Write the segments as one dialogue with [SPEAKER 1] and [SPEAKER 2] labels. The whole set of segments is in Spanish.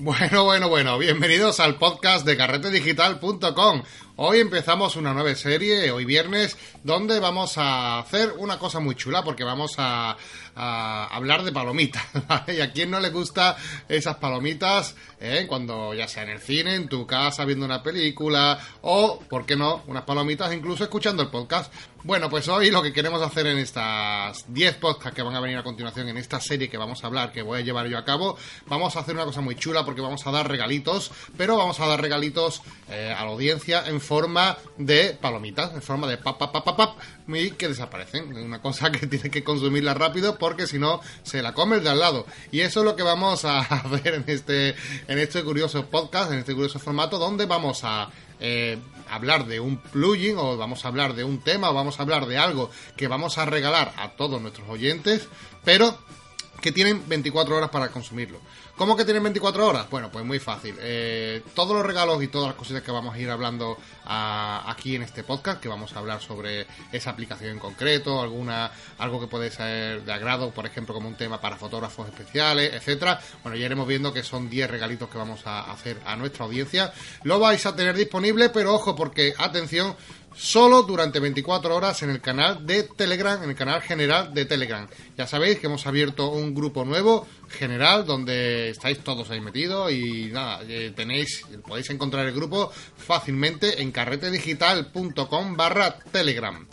[SPEAKER 1] Bueno, bueno, bueno, bienvenidos al podcast de carretedigital.com. Hoy empezamos una nueva serie, hoy viernes, donde vamos a hacer una cosa muy chula, porque vamos a, hablar de palomitas. ¿Y a quién no le gusta esas palomitas eh? cuando ya sea en el cine, en tu casa, viendo una película, o, ¿por qué no?, unas palomitas incluso escuchando el podcast. Bueno, pues hoy lo que queremos hacer en estas 10 podcasts que van a venir a continuación, en esta serie que vamos a hablar, que voy a llevar yo a cabo, vamos a hacer una cosa muy chula porque vamos a dar regalitos, pero vamos a dar regalitos eh, a la audiencia en forma de palomitas, en forma de pap, pap, pap, pap, y que desaparecen. Una cosa que tiene que consumirla rápido porque si no se la come el de al lado. Y eso es lo que vamos a hacer en este, en este curioso podcast, en este curioso formato, donde vamos a eh, hablar de un plugin o vamos a hablar de un tema o vamos a hablar de algo que vamos a regalar a todos nuestros oyentes, pero que tienen 24 horas para consumirlo. ¿Cómo que tienen 24 horas? Bueno, pues muy fácil. Eh, todos los regalos y todas las cositas que vamos a ir hablando aquí en este podcast, que vamos a hablar sobre esa aplicación en concreto, alguna algo que puede ser de agrado, por ejemplo, como un tema para fotógrafos especiales, etcétera. Bueno, ya iremos viendo que son 10 regalitos que vamos a hacer a nuestra audiencia. Lo vais a tener disponible, pero ojo, porque atención, solo durante 24 horas en el canal de Telegram, en el canal general de Telegram. Ya sabéis que hemos abierto un grupo nuevo general donde estáis todos ahí metidos y nada, eh, tenéis, podéis encontrar el grupo fácilmente en carretedigital.com barra Telegram.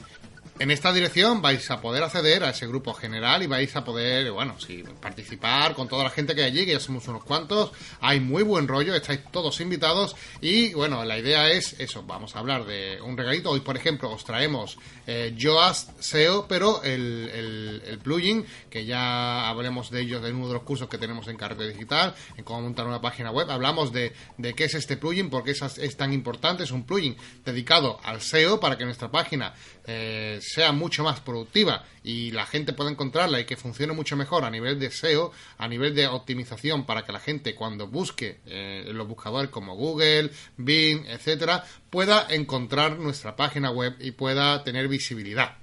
[SPEAKER 1] En esta dirección vais a poder acceder a ese grupo general y vais a poder, bueno, sí, participar con toda la gente que hay allí, que ya somos unos cuantos. Hay muy buen rollo, estáis todos invitados y, bueno, la idea es eso, vamos a hablar de un regalito. Hoy, por ejemplo, os traemos eh, Yoast SEO, pero el, el, plugin, que ya hablemos de ellos en uno de los cursos que tenemos en Carrete Digital, en cómo montar una página web. Hablamos de, de qué es este plugin, por qué es, es tan importante. Es un plugin dedicado al SEO para que nuestra página eh, sea mucho más productiva y la gente pueda encontrarla y que funcione mucho mejor a nivel de SEO, a nivel de optimización para que la gente cuando busque eh, los buscadores como Google, Bing, etcétera, pueda encontrar nuestra página web y pueda tener visibilidad.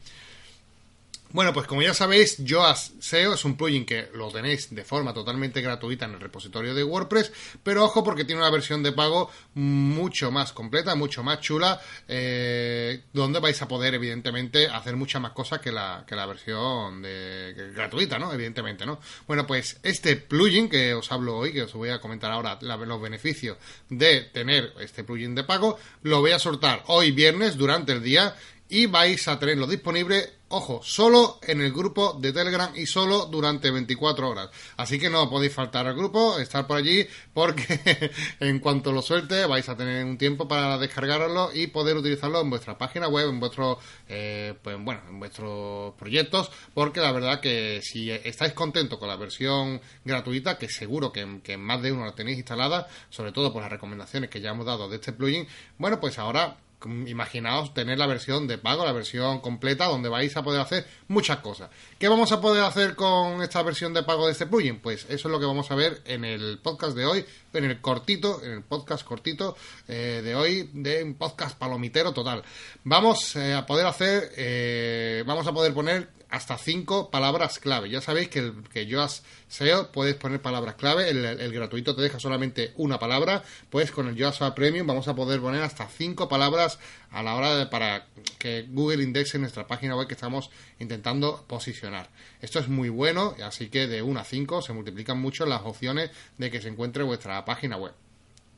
[SPEAKER 1] Bueno, pues como ya sabéis, Yoast SEO es un plugin que lo tenéis de forma totalmente gratuita en el repositorio de WordPress, pero ojo porque tiene una versión de pago mucho más completa, mucho más chula, eh, donde vais a poder evidentemente hacer muchas más cosas que la, que la versión de, gratuita, ¿no? Evidentemente, ¿no? Bueno, pues este plugin que os hablo hoy, que os voy a comentar ahora los beneficios de tener este plugin de pago, lo voy a soltar hoy viernes durante el día y vais a tenerlo disponible Ojo, solo en el grupo de Telegram y solo durante 24 horas. Así que no podéis faltar al grupo, estar por allí, porque en cuanto lo suelte vais a tener un tiempo para descargarlo y poder utilizarlo en vuestra página web, en vuestros, eh, pues bueno, en vuestros proyectos, porque la verdad que si estáis contentos con la versión gratuita, que seguro que, que más de uno la tenéis instalada, sobre todo por las recomendaciones que ya hemos dado de este plugin, bueno, pues ahora imaginaos tener la versión de pago, la versión completa, donde vais a poder hacer muchas cosas. ¿Qué vamos a poder hacer con esta versión de pago de este plugin? Pues eso es lo que vamos a ver en el podcast de hoy, en el cortito, en el podcast cortito eh, de hoy, de un podcast palomitero total. Vamos eh, a poder hacer, eh, vamos a poder poner hasta cinco palabras clave. Ya sabéis que, el, que Yoast SEO puedes poner palabras clave, el, gratuito te deja solamente una palabra, pues con el Yoast Premium vamos a poder poner hasta cinco palabras a la hora de para que Google indexe nuestra página web que estamos intentando posicionar. Esto es muy bueno, así que de 1 a 5 se multiplican mucho las opciones de que se encuentre vuestra página web.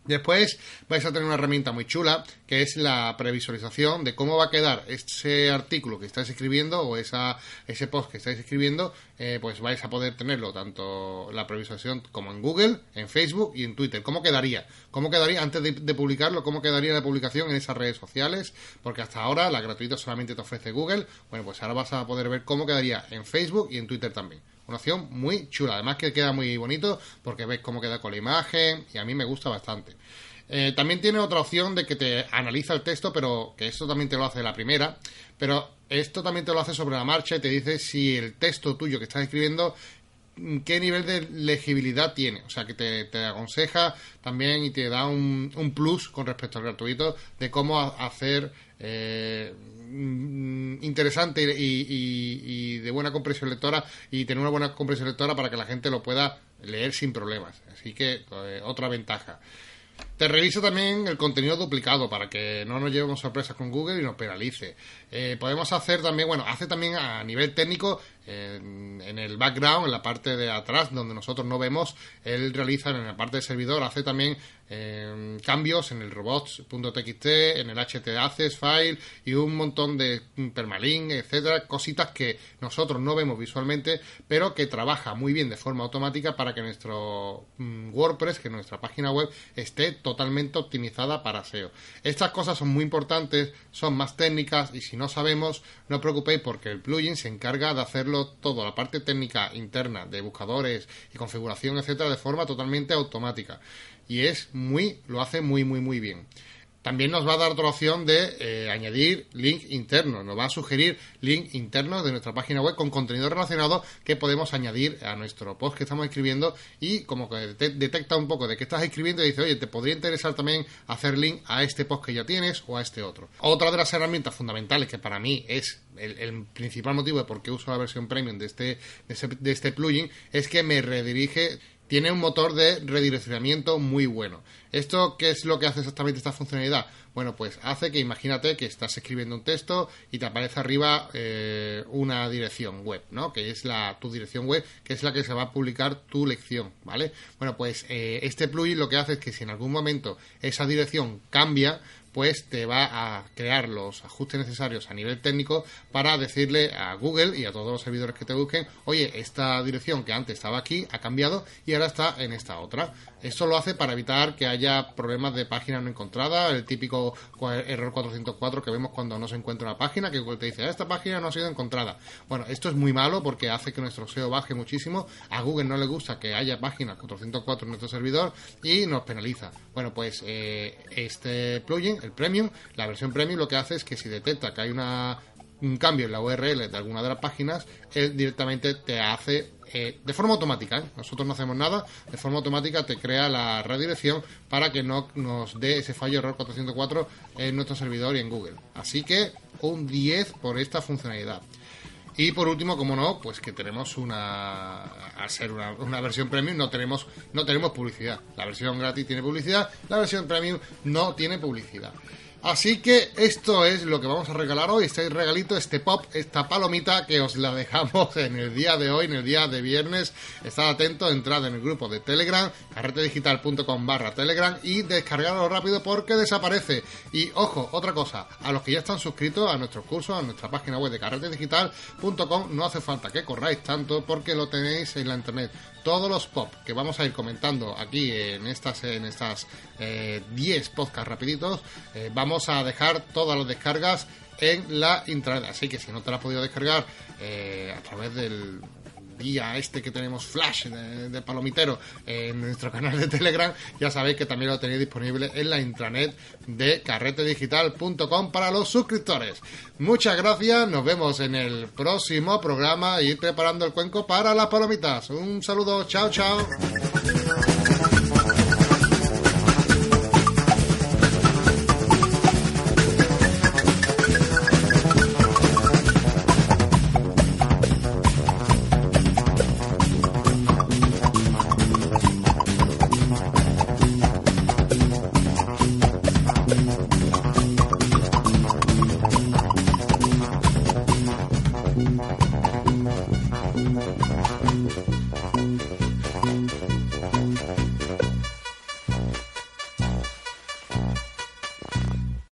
[SPEAKER 1] Después vais a tener una herramienta muy chula que es la previsualización de cómo va a quedar ese artículo que estáis escribiendo o esa, ese post que estáis escribiendo, eh, pues vais a poder tenerlo tanto la previsualización como en Google, en Facebook y en Twitter. ¿Cómo quedaría? ¿Cómo quedaría antes de, publicarlo? ¿Cómo quedaría la publicación en esas redes sociales? Porque hasta ahora la gratuita solamente te ofrece Google. Bueno, pues ahora vas a poder ver cómo quedaría en Facebook y en Twitter también. Una opción muy chula, además que queda muy bonito porque ves cómo queda con la imagen y a mí me gusta bastante. Eh, también tiene otra opción de que te analiza el texto, pero que esto también te lo hace la primera, pero esto también te lo hace sobre la marcha y te dice si el texto tuyo que estás escribiendo qué nivel de legibilidad tiene. O sea, que te, aconseja también y te da un, un, plus con respecto al gratuito de cómo hacer eh, mm, interesante y, de buena comprensión lectora y tener una buena comprensión lectora para que la gente lo pueda leer sin problemas. Así que eh, otra ventaja. Te reviso también el contenido duplicado para que no nos llevemos sorpresas con Google y nos penalice. Eh, podemos hacer también, bueno, hace también a nivel técnico en, el background, en la parte de atrás, donde nosotros no vemos, él realiza en la parte de servidor, hace también eh, cambios en el robots.txt, en el htaccess file y un montón de permalink, etcétera, cositas que nosotros no vemos visualmente, pero que trabaja muy bien de forma automática para que nuestro mm, WordPress, que nuestra página web esté totalmente optimizada para SEO. Estas cosas son muy importantes, son más técnicas y si no sabemos, no os preocupéis porque el plugin se encarga de hacerlo todo, la parte técnica interna de buscadores y configuración, etcétera, de forma totalmente automática. Y es muy, lo hace muy, muy, muy bien. También nos va a dar otra opción de eh, añadir link interno. Nos va a sugerir link interno de nuestra página web con contenido relacionado que podemos añadir a nuestro post que estamos escribiendo y como que detecta un poco de qué estás escribiendo y dice, oye, te podría interesar también hacer link a este post que ya tienes o a este otro. Otra de las herramientas fundamentales que para mí es el, principal motivo de por qué uso la versión premium de este, de este plugin es que me redirige tiene un motor de redireccionamiento muy bueno. ¿Esto qué es lo que hace exactamente esta funcionalidad? Bueno, pues hace que imagínate que estás escribiendo un texto y te aparece arriba eh, una dirección web, ¿no? Que es la tu dirección web, que es la que se va a publicar tu lección, ¿vale? Bueno, pues eh, este plugin lo que hace es que si en algún momento esa dirección cambia, pues te va a crear los ajustes necesarios a nivel técnico para decirle a Google y a todos los servidores que te busquen, oye, esta dirección que antes estaba aquí ha cambiado y ahora está en esta otra. Esto lo hace para evitar que haya problemas de página no encontrada, el típico error 404 que vemos cuando no se encuentra una página, que te dice, ah, esta página no ha sido encontrada. Bueno, esto es muy malo porque hace que nuestro SEO baje muchísimo. A Google no le gusta que haya página 404 en nuestro servidor y nos penaliza. Bueno, pues eh, este plugin, el Premium, la versión Premium lo que hace es que si detecta que hay una un cambio en la URL de alguna de las páginas, él directamente te hace eh, de forma automática, ¿eh? nosotros no hacemos nada, de forma automática te crea la redirección para que no nos dé ese fallo error 404 en nuestro servidor y en Google. Así que un 10 por esta funcionalidad. Y por último, como no, pues que tenemos una al ser una, una, versión premium no tenemos no tenemos publicidad. La versión gratis tiene publicidad, la versión premium no tiene publicidad. Así que esto es lo que vamos a regalar hoy, este regalito, este pop, esta palomita que os la dejamos en el día de hoy, en el día de viernes. Estad atento, entrad en el grupo de Telegram, carretedigital.com barra Telegram y descargarlo rápido porque desaparece. Y ojo, otra cosa, a los que ya están suscritos a nuestros cursos, a nuestra página web de carretedigital.com, no hace falta que corráis tanto porque lo tenéis en la internet todos los pop que vamos a ir comentando aquí en estas en estas 10 eh, podcasts rapiditos, eh, vamos a dejar todas las descargas en la intranet. Así que si no te la has podido descargar eh, a través del día este que tenemos flash de, palomitero en nuestro canal de Telegram, ya sabéis que también lo tenéis disponible en la intranet de carretedigital.com para los suscriptores. Muchas gracias, nos vemos en el próximo programa y preparando el cuenco para las palomitas. Un saludo, chao, chao.